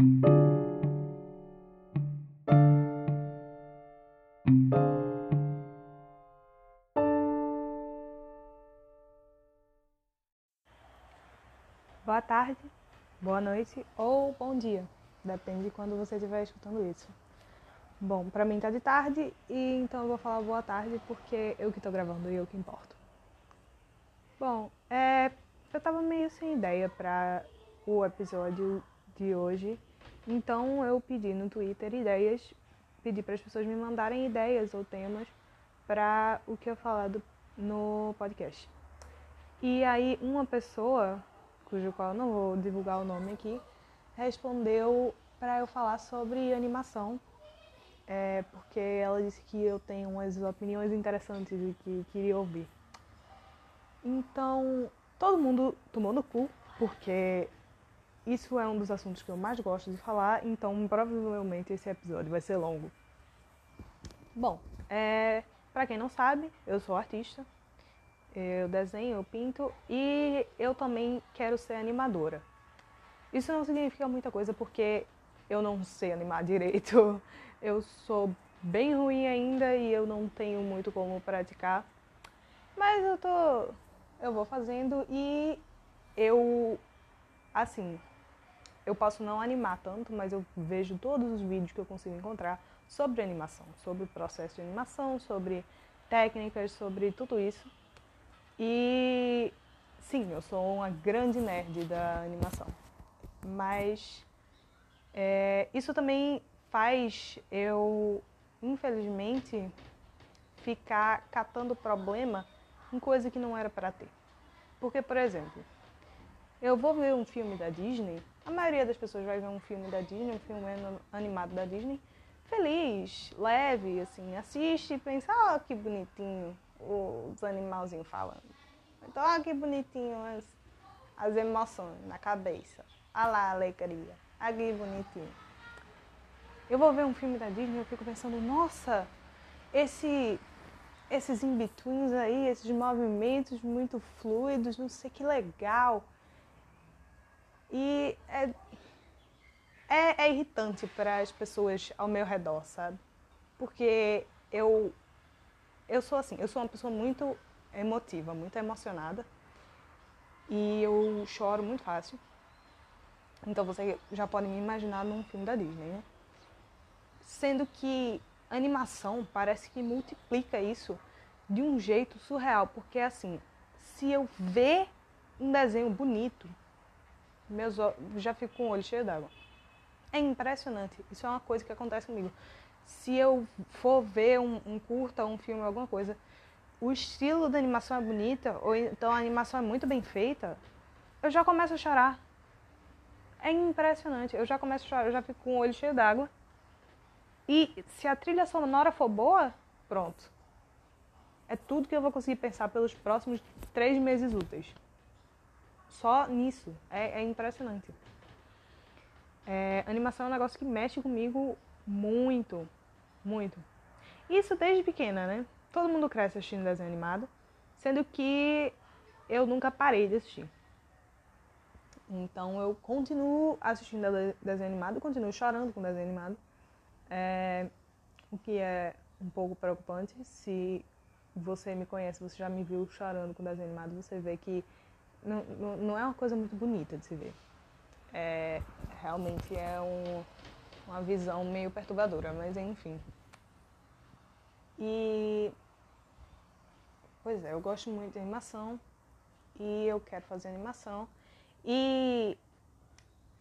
Boa tarde, boa noite ou bom dia, depende de quando você estiver escutando isso. Bom, pra mim tá de tarde e então eu vou falar boa tarde porque eu que tô gravando e eu que importo. Bom, é, eu tava meio sem ideia para o episódio de hoje, então eu pedi no Twitter ideias, pedi para as pessoas me mandarem ideias ou temas para o que eu falar do, no podcast. E aí uma pessoa, cujo qual eu não vou divulgar o nome aqui, respondeu para eu falar sobre animação, é, porque ela disse que eu tenho umas opiniões interessantes e que queria ouvir. Então, todo mundo tomou no cu, porque isso é um dos assuntos que eu mais gosto de falar, então provavelmente esse episódio vai ser longo. Bom, é, para quem não sabe, eu sou artista, eu desenho, eu pinto e eu também quero ser animadora. Isso não significa muita coisa porque eu não sei animar direito, eu sou bem ruim ainda e eu não tenho muito como praticar. Mas eu tô eu vou fazendo e eu, assim, eu posso não animar tanto, mas eu vejo todos os vídeos que eu consigo encontrar sobre animação, sobre o processo de animação, sobre técnicas, sobre tudo isso. E sim, eu sou uma grande nerd da animação. Mas é, isso também faz eu, infelizmente, ficar catando problema em coisa que não era para ter. Porque, por exemplo, eu vou ver um filme da Disney, a maioria das pessoas vai ver um filme da Disney, um filme animado da Disney, feliz, leve, assim, assiste e pensa, ó, oh, que bonitinho os animalzinhos falando. Então, ó, oh, que bonitinho as, as emoções na cabeça. Olha lá a alegria. Olha que bonitinho. Eu vou ver um filme da Disney e eu fico pensando, nossa, esse esses in-betweens aí, esses movimentos muito fluidos, não sei que legal. E é, é, é irritante para as pessoas ao meu redor, sabe? Porque eu, eu sou assim, eu sou uma pessoa muito emotiva, muito emocionada. E eu choro muito fácil. Então você já pode me imaginar num filme da Disney, né? Sendo que animação parece que multiplica isso de um jeito surreal, porque assim, se eu ver um desenho bonito, meus já fico com o olho cheio d'água. É impressionante. Isso é uma coisa que acontece comigo. Se eu for ver um, um curta, um filme, alguma coisa, o estilo da animação é bonita, ou então a animação é muito bem feita, eu já começo a chorar. É impressionante. Eu já começo a chorar, eu já fico com o olho cheio d'água. E se a trilha sonora for boa, pronto. É tudo que eu vou conseguir pensar pelos próximos três meses úteis. Só nisso. É, é impressionante. É, animação é um negócio que mexe comigo muito. Muito. Isso desde pequena, né? Todo mundo cresce assistindo desenho animado. Sendo que eu nunca parei de assistir. Então eu continuo assistindo desenho animado, continuo chorando com desenho animado. É, o que é um pouco preocupante. Se você me conhece, você já me viu chorando com desenho animado, você vê que não, não, é uma coisa muito bonita de se ver. É, realmente é um, uma visão meio perturbadora, mas enfim. E. Pois é, eu gosto muito de animação e eu quero fazer animação. E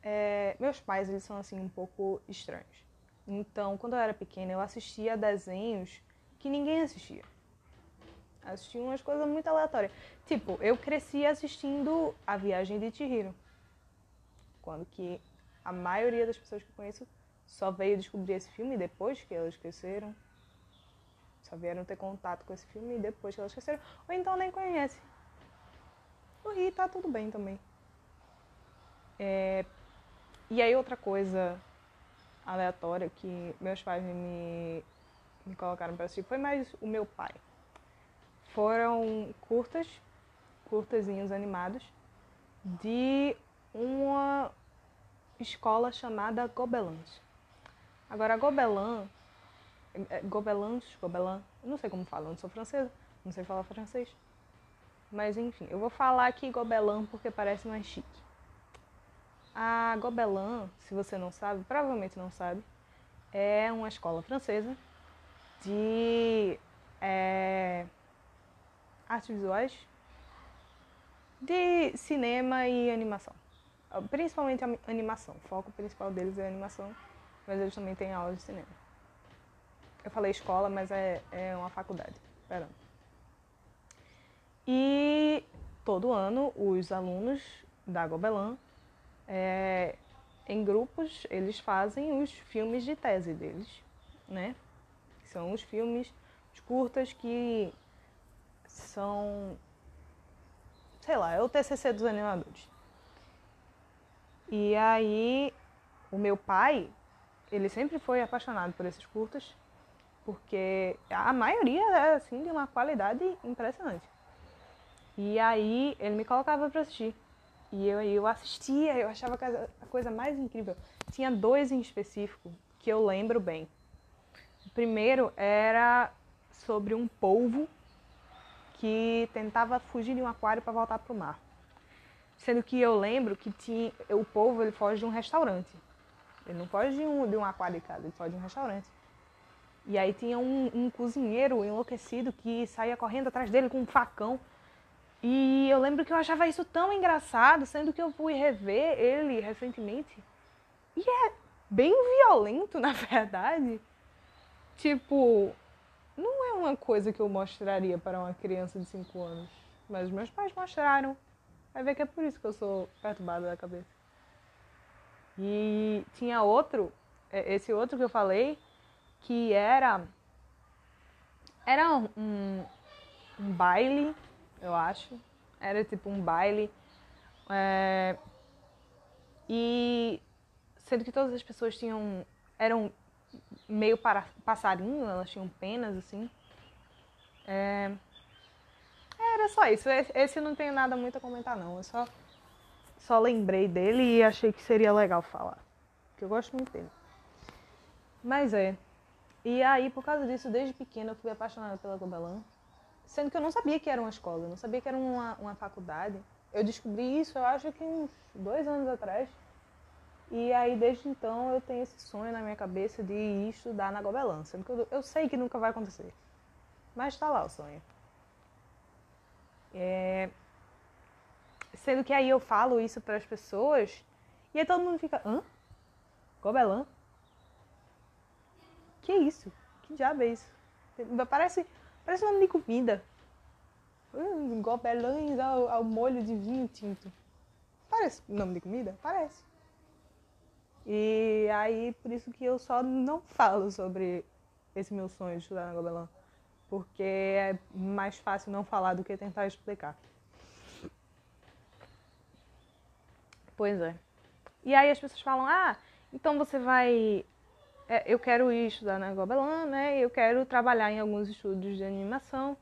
é, meus pais, eles são assim um pouco estranhos. Então, quando eu era pequena, eu assistia a desenhos que ninguém assistia. Assistia umas coisas muito aleatórias. Tipo, eu cresci assistindo A Viagem de Chihiro. Quando que a maioria das pessoas que conheço só veio descobrir esse filme depois que elas cresceram. Só vieram ter contato com esse filme depois que elas cresceram. Ou então nem conhece. E tá tudo bem também. É... E aí outra coisa aleatória que meus pais me, me colocaram para assistir foi mais o meu pai. Foram curtas, curtazinhos animados, de uma escola chamada Gobelins. Agora, Gobelin, é, Gobelins, Gobelin, não sei como fala, eu não sou francesa, não sei falar francês. Mas enfim, eu vou falar aqui Gobelin porque parece mais chique. A Gobelin, se você não sabe, provavelmente não sabe, é uma escola francesa de é, artes visuais, de cinema e animação. Principalmente a animação. O foco principal deles é animação, mas eles também têm aula de cinema. Eu falei escola, mas é, é uma faculdade. Pera. E todo ano os alunos da Gobelin, é, em grupos, eles fazem os filmes de tese deles, né? São os filmes, os curtas que são, sei lá, é o TCC dos animadores. E aí, o meu pai, ele sempre foi apaixonado por esses curtas, porque a maioria é assim de uma qualidade impressionante. E aí ele me colocava para assistir. E eu, eu assistia, eu achava a coisa mais incrível. Tinha dois em específico que eu lembro bem. O primeiro era sobre um polvo que tentava fugir de um aquário para voltar para o mar. Sendo que eu lembro que tinha, o povo ele foge de um restaurante. Ele não foge de um, de um aquário de casa, ele foge de um restaurante. E aí tinha um, um cozinheiro enlouquecido que saía correndo atrás dele com um facão. E eu lembro que eu achava isso tão engraçado, sendo que eu fui rever ele recentemente. E é bem violento, na verdade. Tipo, não é uma coisa que eu mostraria para uma criança de 5 anos. Mas meus pais mostraram. Vai ver que é por isso que eu sou perturbada da cabeça. E tinha outro, é, esse outro que eu falei, que era. Era um, um baile, eu acho. Era tipo um baile. É, e sendo que todas as pessoas tinham. eram meio para, passarinho, elas tinham penas assim. É, era só isso. Esse não tenho nada muito a comentar, não. Eu só, só lembrei dele e achei que seria legal falar. Porque eu gosto muito dele. Mas é. E aí, por causa disso, desde pequena eu fui apaixonada pela Gobelin. Sendo que eu não sabia que era uma escola, eu não sabia que era uma, uma faculdade. Eu descobri isso, eu acho que uns dois anos atrás. E aí, desde então, eu tenho esse sonho na minha cabeça de ir estudar na Gobelin. Sendo que eu, eu sei que nunca vai acontecer. Mas tá lá o sonho. É... Sendo que aí eu falo isso para as pessoas e aí todo mundo fica, hã? Gobelin? Que isso? Que diabo é isso? Parece, parece nome de comida. Hum, gobelins ao, ao molho de vinho tinto. Parece nome de comida? Parece. E aí, por isso que eu só não falo sobre esse meu sonho de estudar na Gobelin porque é mais fácil não falar do que tentar explicar. Pois é. E aí as pessoas falam: ah, então você vai. É, eu quero ir estudar na Gobelin, né? Eu quero trabalhar em alguns estúdios de animação.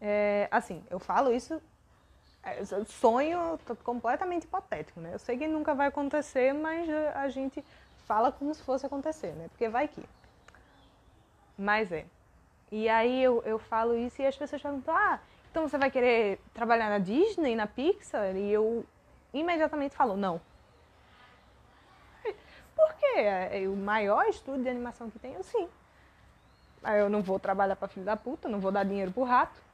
É, assim, eu falo isso. É, sonho completamente hipotético, né? Eu sei que nunca vai acontecer, mas a gente fala como se fosse acontecer, né? Porque vai que. Mas é. E aí eu, eu falo isso e as pessoas perguntam, ah, então você vai querer trabalhar na Disney, na Pixar? E eu imediatamente falo, não. Por quê? É o maior estúdio de animação que tem, eu sim. Eu não vou trabalhar para filho da puta, não vou dar dinheiro pro rato.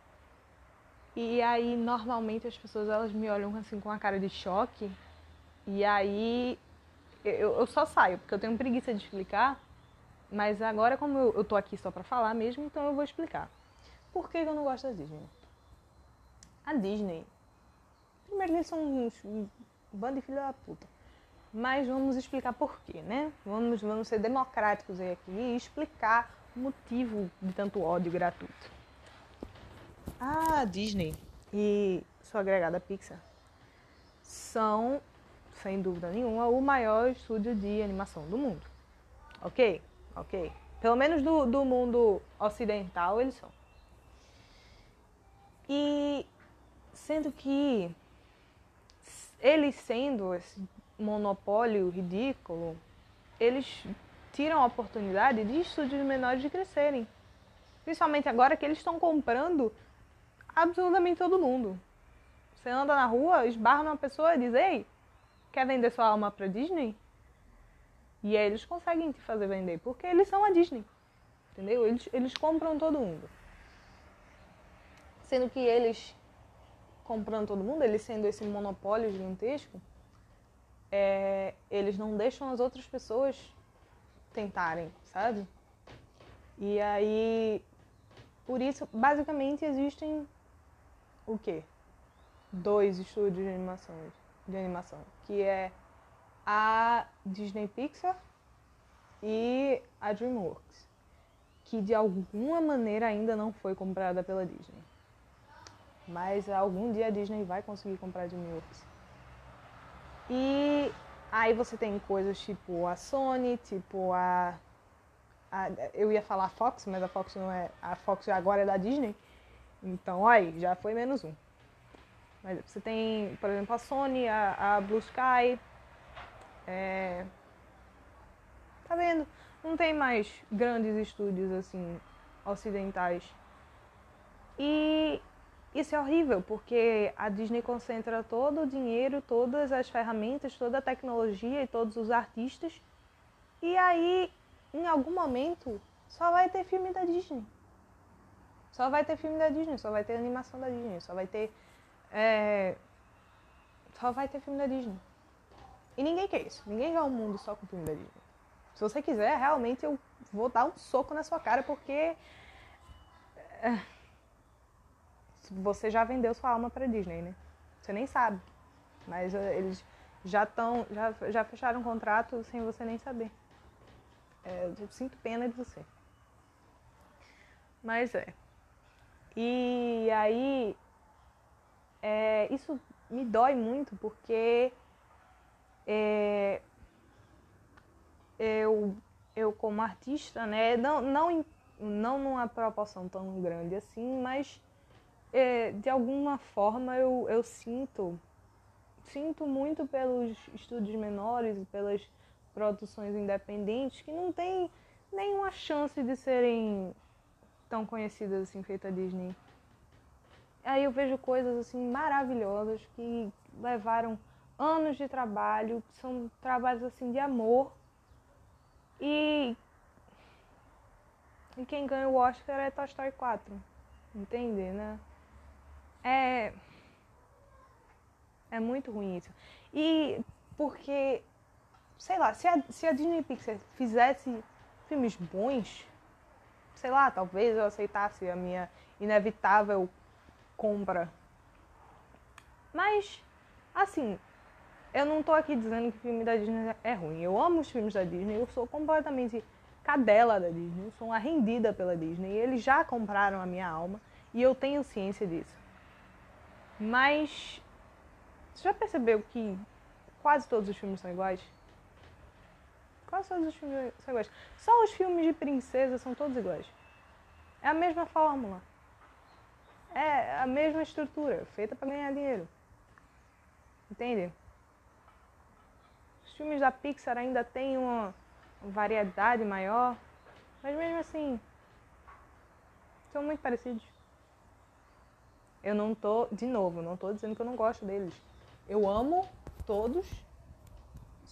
E aí normalmente as pessoas elas me olham assim com a cara de choque. E aí eu, eu só saio, porque eu tenho preguiça de explicar. Mas agora, como eu, eu tô aqui só pra falar mesmo, então eu vou explicar. Por que eu não gosto da Disney? A Disney. Primeiro, eles são uns, um bando de filha da puta. Mas vamos explicar por quê, né? Vamos, vamos ser democráticos aí aqui e explicar o motivo de tanto ódio gratuito. A Disney e sua agregada Pixar são, sem dúvida nenhuma, o maior estúdio de animação do mundo. Ok? ok? Pelo menos do, do mundo ocidental eles são. E sendo que eles sendo monopólio ridículo, eles tiram a oportunidade de estúdios menores de crescerem. Principalmente agora que eles estão comprando absolutamente todo mundo. Você anda na rua, esbarra numa pessoa e diz, ei, quer vender sua alma pra Disney? E aí eles conseguem te fazer vender, porque eles são a Disney. Entendeu? Eles, eles compram todo mundo. Sendo que eles comprando todo mundo, eles sendo esse monopólio gigantesco, é, eles não deixam as outras pessoas tentarem, sabe? E aí, por isso, basicamente existem o quê? Dois estúdios de animação, de animação, que é a Disney Pixar e a DreamWorks, que de alguma maneira ainda não foi comprada pela Disney. Mas algum dia a Disney vai conseguir comprar a DreamWorks. E aí você tem coisas tipo a Sony, tipo a, a eu ia falar a Fox, mas a Fox não é, a Fox agora é da Disney. Então, aí, já foi menos um. Mas você tem, por exemplo, a Sony, a, a Blue Sky, é... Tá vendo? Não tem mais grandes estúdios assim ocidentais. E isso é horrível, porque a Disney concentra todo o dinheiro, todas as ferramentas, toda a tecnologia e todos os artistas. E aí, em algum momento, só vai ter filme da Disney. Só vai ter filme da Disney, só vai ter animação da Disney, só vai ter. É... Só vai ter filme da Disney. E ninguém quer isso. Ninguém quer um mundo só com filme da Disney. Se você quiser, realmente eu vou dar um soco na sua cara, porque. É, você já vendeu sua alma pra Disney, né? Você nem sabe. Mas é, eles já estão. Já, já fecharam um contrato sem você nem saber. É, eu sinto pena de você. Mas é. E aí. É, isso me dói muito porque é, eu, eu como artista, né, não, não, não numa proporção tão grande assim, mas é, de alguma forma eu, eu sinto, sinto muito pelos estúdios menores e pelas produções independentes que não tem nenhuma chance de serem tão conhecidas assim feita a Disney. Aí eu vejo coisas assim maravilhosas que levaram anos de trabalho, são trabalhos assim de amor. E, e quem ganha o Oscar é Toy Story 4. Entende, né? É é muito ruim isso. E porque sei lá, se a, se a Disney Pixar fizesse filmes bons, sei lá, talvez eu aceitasse a minha inevitável compra. Mas assim, eu não tô aqui dizendo que o filme da Disney é ruim. Eu amo os filmes da Disney, eu sou completamente cadela da Disney, eu sou uma rendida pela Disney. Eles já compraram a minha alma e eu tenho ciência disso. Mas você já percebeu que quase todos os filmes são iguais? Quase todos os filmes são iguais. Só os filmes de princesa são todos iguais. É a mesma fórmula. É a mesma estrutura, feita para ganhar dinheiro. Entende? Os filmes da Pixar ainda têm uma variedade maior, mas mesmo assim, são muito parecidos. Eu não tô, de novo, não tô dizendo que eu não gosto deles. Eu amo todos.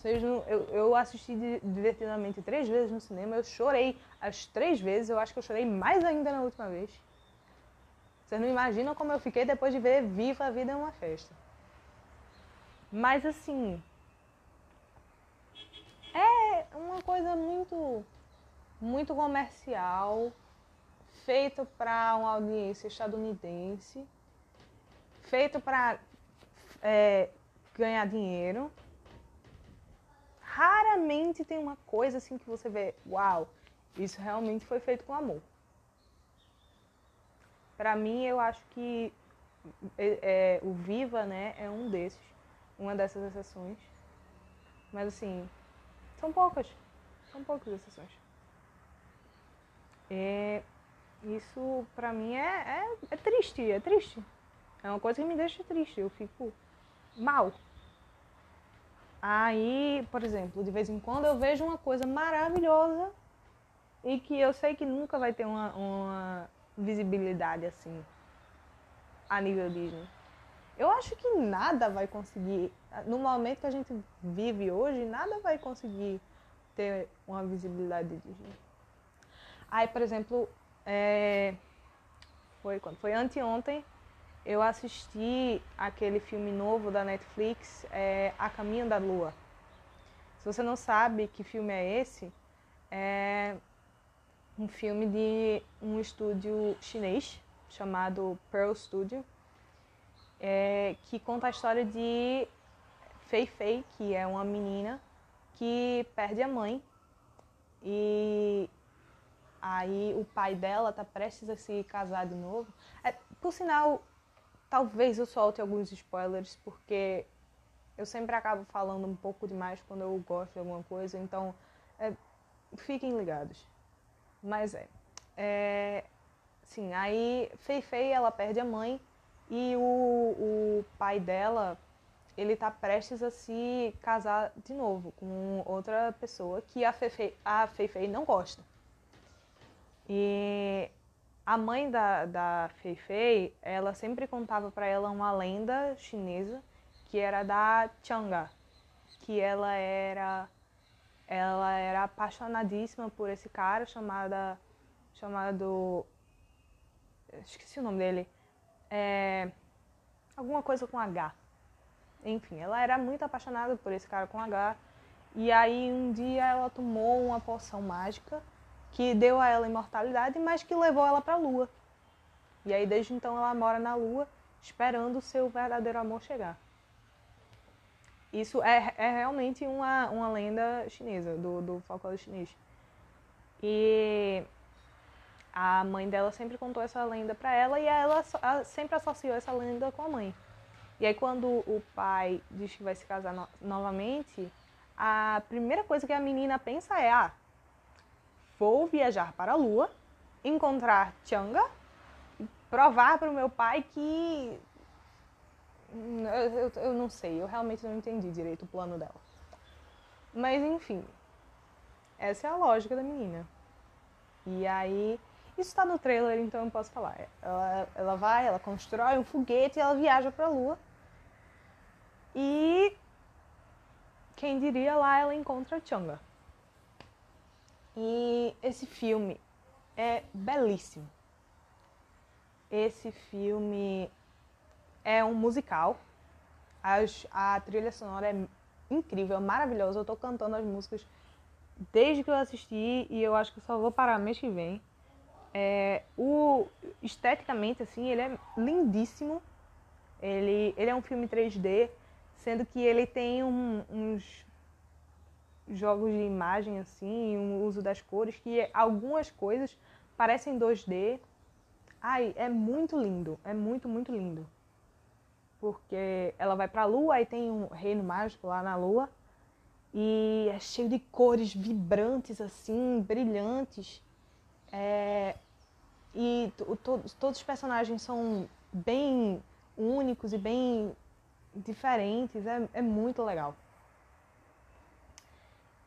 Seja, eu, eu assisti divertidamente três vezes no cinema, eu chorei as três vezes, eu acho que eu chorei mais ainda na última vez. Vocês não imaginam como eu fiquei depois de ver Viva a Vida é uma Festa. Mas assim, é uma coisa muito, muito comercial, feito para uma audiência estadunidense, feito para é, ganhar dinheiro. Raramente tem uma coisa assim que você vê, uau, isso realmente foi feito com amor. Para mim, eu acho que é, é, o Viva, né, é um desses, uma dessas exceções. Mas assim, são poucas. São poucas exceções. É, isso pra mim é, é, é triste, é triste. É uma coisa que me deixa triste. Eu fico mal. Aí, por exemplo, de vez em quando eu vejo uma coisa maravilhosa e que eu sei que nunca vai ter uma, uma visibilidade assim a nível Disney. Eu acho que nada vai conseguir, no momento que a gente vive hoje, nada vai conseguir ter uma visibilidade de Disney. Aí, por exemplo, é... foi quando? Foi anteontem, eu assisti aquele filme novo da Netflix, é A Caminho da Lua. Se você não sabe que filme é esse, é um filme de um estúdio chinês chamado Pearl Studio, é, que conta a história de Fei Fei, que é uma menina que perde a mãe e aí o pai dela tá prestes a se casar de novo. É, por sinal, talvez eu solte alguns spoilers, porque eu sempre acabo falando um pouco demais quando eu gosto de alguma coisa, então é, fiquem ligados. Mas é, é. Sim, aí Fei Fei ela perde a mãe e o, o pai dela ele tá prestes a se casar de novo com outra pessoa que a Fei Fei, a Fei, Fei não gosta. E a mãe da, da Fei Fei, ela sempre contava para ela uma lenda chinesa que era da Chang'e, que ela era ela era apaixonadíssima por esse cara chamada chamado esqueci o nome dele é, alguma coisa com H. Enfim ela era muito apaixonada por esse cara com H. E aí um dia ela tomou uma poção mágica que deu a ela imortalidade mas que levou ela para a lua e aí desde então ela mora na lua esperando o seu verdadeiro amor chegar isso é, é realmente uma, uma lenda chinesa, do, do folclore chinês. E a mãe dela sempre contou essa lenda para ela e ela sempre associou essa lenda com a mãe. E aí quando o pai diz que vai se casar no novamente, a primeira coisa que a menina pensa é: ah, vou viajar para a lua, encontrar Changa, provar para o meu pai que eu, eu, eu não sei, eu realmente não entendi direito o plano dela. Mas enfim, essa é a lógica da menina. E aí, isso tá no trailer, então eu posso falar. Ela, ela vai, ela constrói um foguete e ela viaja pra lua. E quem diria lá ela encontra a Changa. E esse filme é belíssimo. Esse filme é um musical. As, a trilha sonora é incrível, é maravilhosa. Eu tô cantando as músicas desde que eu assisti e eu acho que só vou parar mês que vem. É, o, esteticamente, assim, ele é lindíssimo. Ele, ele é um filme 3D, sendo que ele tem um, uns jogos de imagem, assim, um uso das cores, que algumas coisas parecem 2D. Ai, é muito lindo, é muito, muito lindo porque ela vai para a lua, aí tem um reino mágico lá na lua, e é cheio de cores vibrantes, assim, brilhantes. É, e to, todos os personagens são bem únicos e bem diferentes, é, é muito legal.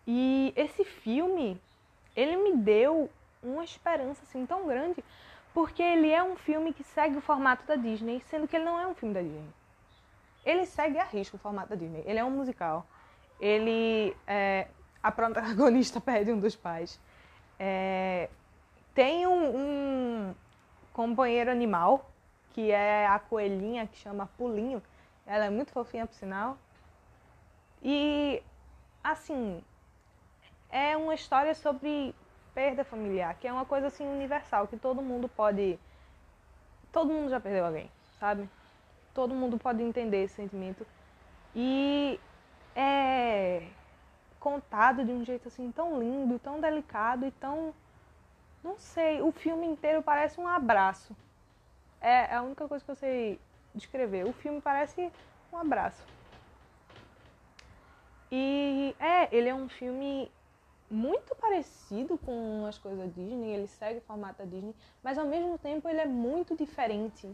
E esse filme, ele me deu uma esperança assim tão grande, porque ele é um filme que segue o formato da Disney, sendo que ele não é um filme da Disney ele segue a risco o formato da Disney. Ele é um musical. Ele. É, a protagonista perde um dos pais. É, tem um, um, companheiro animal, que é a coelhinha, que chama Pulinho. Ela é muito fofinha, por sinal. E, assim, é uma história sobre perda familiar, que é uma coisa assim universal, que todo mundo pode. Todo mundo já perdeu alguém, sabe? todo mundo pode entender esse sentimento. E é contado de um jeito assim tão lindo, tão delicado e tão. Não sei, o filme inteiro parece um abraço. É a única coisa que eu sei descrever. O filme parece um abraço. E é, ele é um filme muito parecido com as coisas Disney, ele segue o formato da Disney, mas ao mesmo tempo ele é muito diferente.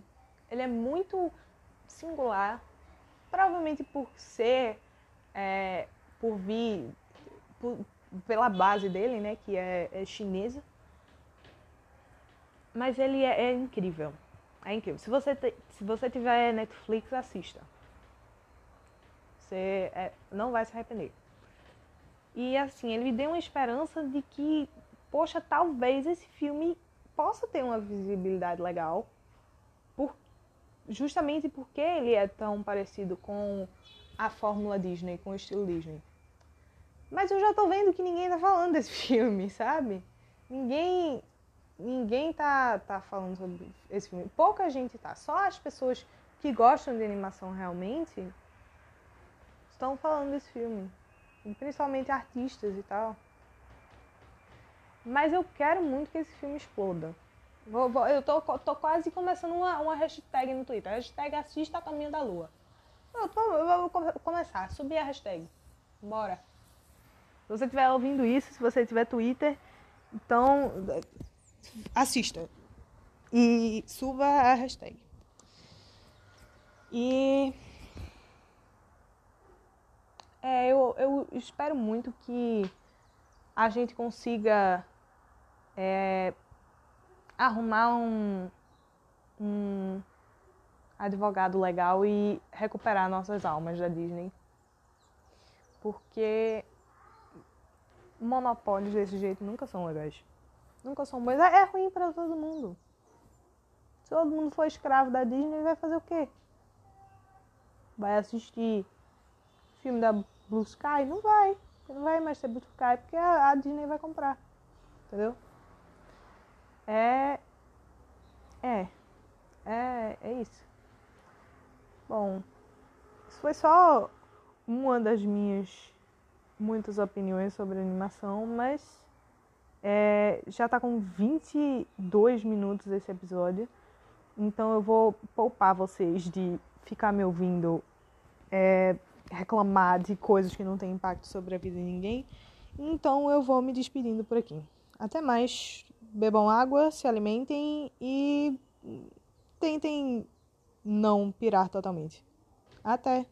Ele é muito singular, provavelmente por ser é, por vir por, pela base dele, né, que é, é chinesa. Mas ele é, é, incrível. É incrível. Se você, te, se você tiver Netflix, assista. Você é, não vai se arrepender. E assim, ele me deu uma esperança de que, poxa, talvez esse filme possa ter uma visibilidade legal. Por, justamente porque ele é tão parecido com a fórmula Disney, com o estilo Disney. Mas eu já tô vendo que ninguém tá falando desse filme, sabe? Ninguém ninguém tá, tá falando sobre esse filme. Pouca gente tá. Só as pessoas que gostam de animação realmente estão falando desse filme. Principalmente artistas e tal. Mas eu quero muito que esse filme exploda. Vou, vou, eu tô, tô quase começando uma, uma hashtag no Twitter. Hashtag assista a caminho da lua. Eu, tô, eu vou começar, subir a hashtag. Bora. Se você estiver ouvindo isso, se você tiver Twitter, então assista. E suba a hashtag. E é, eu, eu espero muito que a gente consiga é, arrumar um, um advogado legal e recuperar nossas almas da Disney. Porque monopólios desse jeito nunca são legais. Nunca são bons. É, é ruim para todo mundo. Se todo mundo for escravo da Disney, vai fazer o quê? Vai assistir filme da Blue Sky? Não vai. Não vai mais ter Blue Sky porque a, a Disney vai comprar. Entendeu? É. É. É, é isso. Bom, isso foi só uma das minhas muitas opiniões sobre animação, mas é, já está com 22 minutos esse episódio. Então eu vou poupar vocês de ficar me ouvindo é, reclamar de coisas que não têm impacto sobre a vida de ninguém. Então eu vou me despedindo por aqui. Até mais. Bebam água, se alimentem e tentem não pirar totalmente. Até!